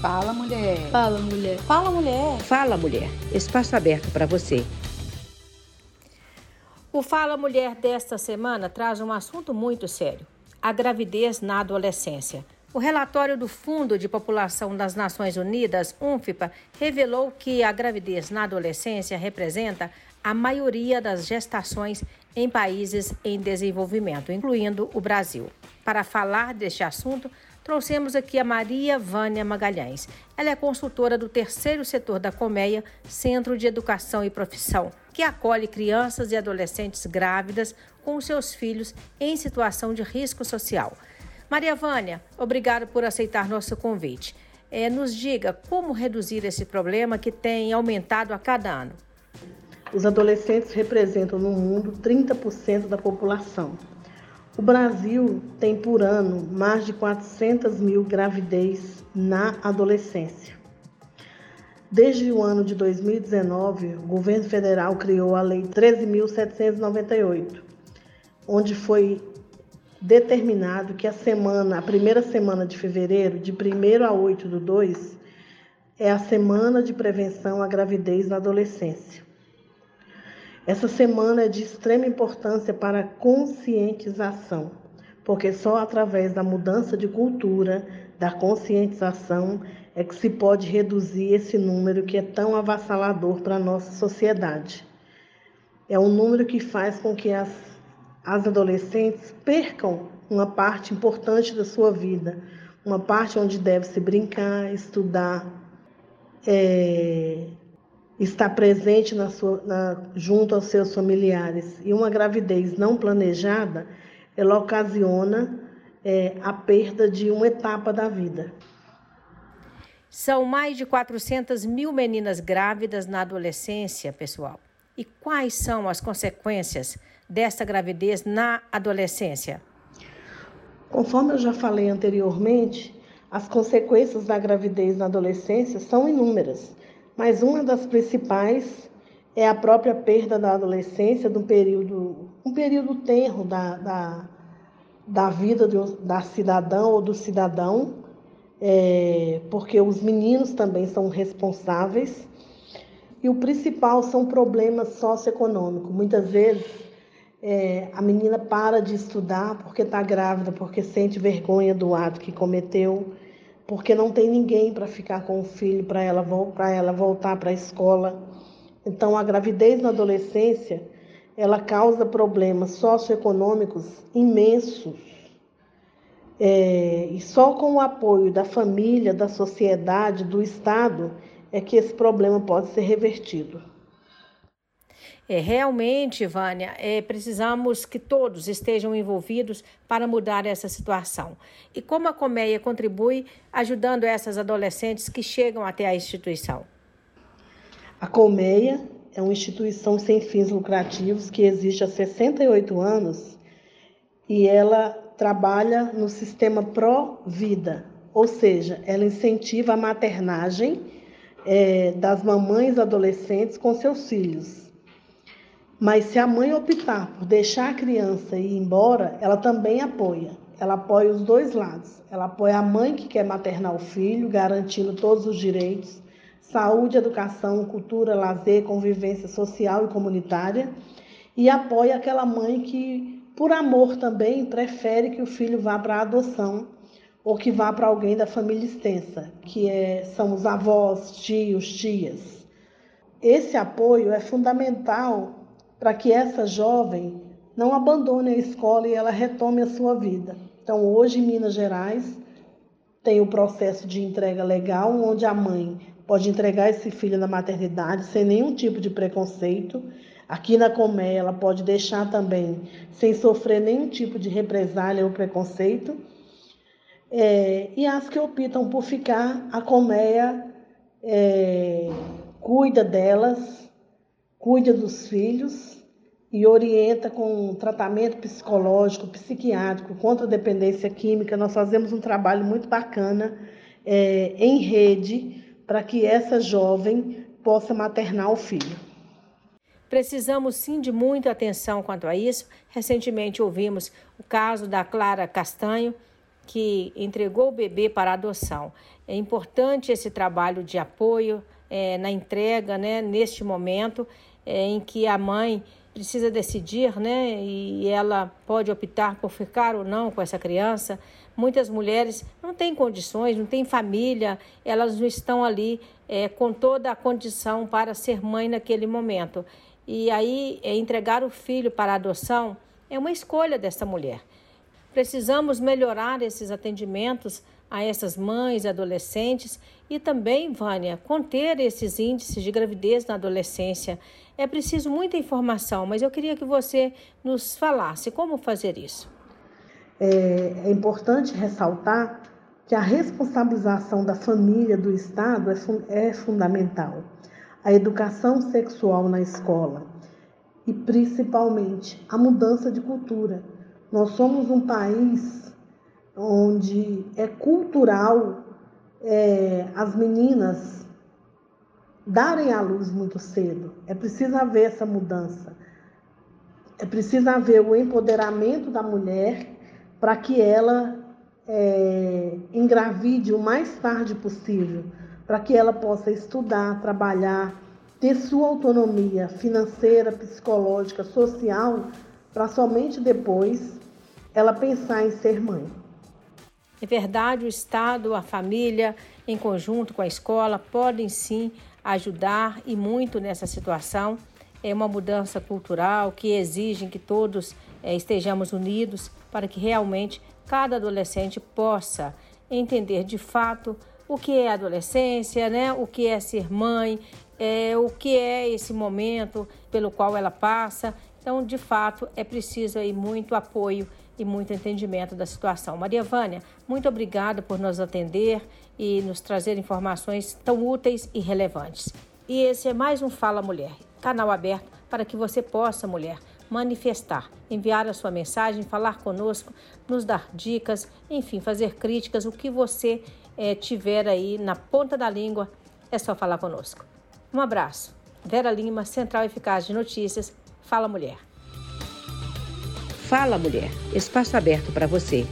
Fala, mulher. Fala, mulher. Fala, mulher. Fala, mulher. Espaço aberto para você. O Fala Mulher desta semana traz um assunto muito sério: a gravidez na adolescência. O relatório do Fundo de População das Nações Unidas, UNFPA, revelou que a gravidez na adolescência representa a maioria das gestações em países em desenvolvimento, incluindo o Brasil. Para falar deste assunto, trouxemos aqui a Maria Vânia Magalhães. Ela é consultora do terceiro setor da Colmeia, Centro de Educação e Profissão, que acolhe crianças e adolescentes grávidas com seus filhos em situação de risco social. Maria Vânia, obrigado por aceitar nosso convite. É, nos diga como reduzir esse problema que tem aumentado a cada ano. Os adolescentes representam no mundo 30% da população. O Brasil tem por ano mais de 400 mil gravidez na adolescência. Desde o ano de 2019, o governo federal criou a Lei 13.798, onde foi determinado que a semana, a primeira semana de fevereiro, de 1 a 8 do 2, é a semana de prevenção à gravidez na adolescência. Essa semana é de extrema importância para a conscientização, porque só através da mudança de cultura, da conscientização, é que se pode reduzir esse número que é tão avassalador para a nossa sociedade. É um número que faz com que as as adolescentes percam uma parte importante da sua vida, uma parte onde deve se brincar, estudar, é, estar presente na sua, na, junto aos seus familiares. E uma gravidez não planejada, ela ocasiona é, a perda de uma etapa da vida. São mais de 400 mil meninas grávidas na adolescência, pessoal. E quais são as consequências dessa gravidez na adolescência? Conforme eu já falei anteriormente, as consequências da gravidez na adolescência são inúmeras, mas uma das principais é a própria perda da adolescência, do período, um período tenro da, da, da vida do, da cidadã ou do cidadão, é, porque os meninos também são responsáveis. E o principal são problemas socioeconômicos. Muitas vezes é, a menina para de estudar porque está grávida, porque sente vergonha do ato que cometeu, porque não tem ninguém para ficar com o filho, para ela, ela voltar para a escola. Então, a gravidez na adolescência, ela causa problemas socioeconômicos imensos. É, e só com o apoio da família, da sociedade, do Estado, é que esse problema pode ser revertido. É, realmente, Vânia, é, precisamos que todos estejam envolvidos para mudar essa situação. E como a Colmeia contribui ajudando essas adolescentes que chegam até a instituição? A Colmeia é uma instituição sem fins lucrativos que existe há 68 anos e ela trabalha no sistema pró-vida, ou seja, ela incentiva a maternagem é, das mamães adolescentes com seus filhos. Mas se a mãe optar por deixar a criança ir embora, ela também apoia. Ela apoia os dois lados. Ela apoia a mãe que quer maternar o filho, garantindo todos os direitos, saúde, educação, cultura, lazer, convivência social e comunitária, e apoia aquela mãe que, por amor também, prefere que o filho vá para a adoção ou que vá para alguém da família extensa, que é, são os avós, tios, tias. Esse apoio é fundamental para que essa jovem não abandone a escola e ela retome a sua vida. Então, hoje em Minas Gerais, tem o processo de entrega legal, onde a mãe pode entregar esse filho na maternidade sem nenhum tipo de preconceito. Aqui na Comé, ela pode deixar também sem sofrer nenhum tipo de represália ou preconceito. É, e as que optam por ficar, a Colmeia é, cuida delas, cuida dos filhos e orienta com tratamento psicológico, psiquiátrico, contra a dependência química. Nós fazemos um trabalho muito bacana é, em rede para que essa jovem possa maternar o filho. Precisamos sim de muita atenção quanto a isso. Recentemente ouvimos o caso da Clara Castanho, que entregou o bebê para adoção. É importante esse trabalho de apoio é, na entrega, né, neste momento é, em que a mãe precisa decidir, né, e ela pode optar por ficar ou não com essa criança. Muitas mulheres não têm condições, não têm família, elas não estão ali é, com toda a condição para ser mãe naquele momento. E aí, é, entregar o filho para adoção é uma escolha dessa mulher. Precisamos melhorar esses atendimentos a essas mães, adolescentes e também, Vânia, conter esses índices de gravidez na adolescência. É preciso muita informação, mas eu queria que você nos falasse como fazer isso. É, é importante ressaltar que a responsabilização da família, do Estado, é, é fundamental. A educação sexual na escola e, principalmente, a mudança de cultura. Nós somos um país onde é cultural é, as meninas darem à luz muito cedo. É preciso haver essa mudança. É preciso haver o empoderamento da mulher para que ela é, engravide o mais tarde possível, para que ela possa estudar, trabalhar, ter sua autonomia financeira, psicológica, social, para somente depois ela pensar em ser mãe. É verdade, o Estado, a família, em conjunto com a escola, podem sim ajudar e muito nessa situação. É uma mudança cultural que exige que todos é, estejamos unidos para que realmente cada adolescente possa entender de fato o que é adolescência, né? o que é ser mãe, é, o que é esse momento pelo qual ela passa. Então, de fato, é preciso aí muito apoio e muito entendimento da situação. Maria Vânia, muito obrigada por nos atender e nos trazer informações tão úteis e relevantes. E esse é mais um Fala Mulher, canal aberto para que você possa, mulher, manifestar, enviar a sua mensagem, falar conosco, nos dar dicas, enfim, fazer críticas, o que você é, tiver aí na ponta da língua, é só falar conosco. Um abraço. Vera Lima, Central Eficaz de Notícias. Fala Mulher. Fala Mulher. Espaço aberto para você.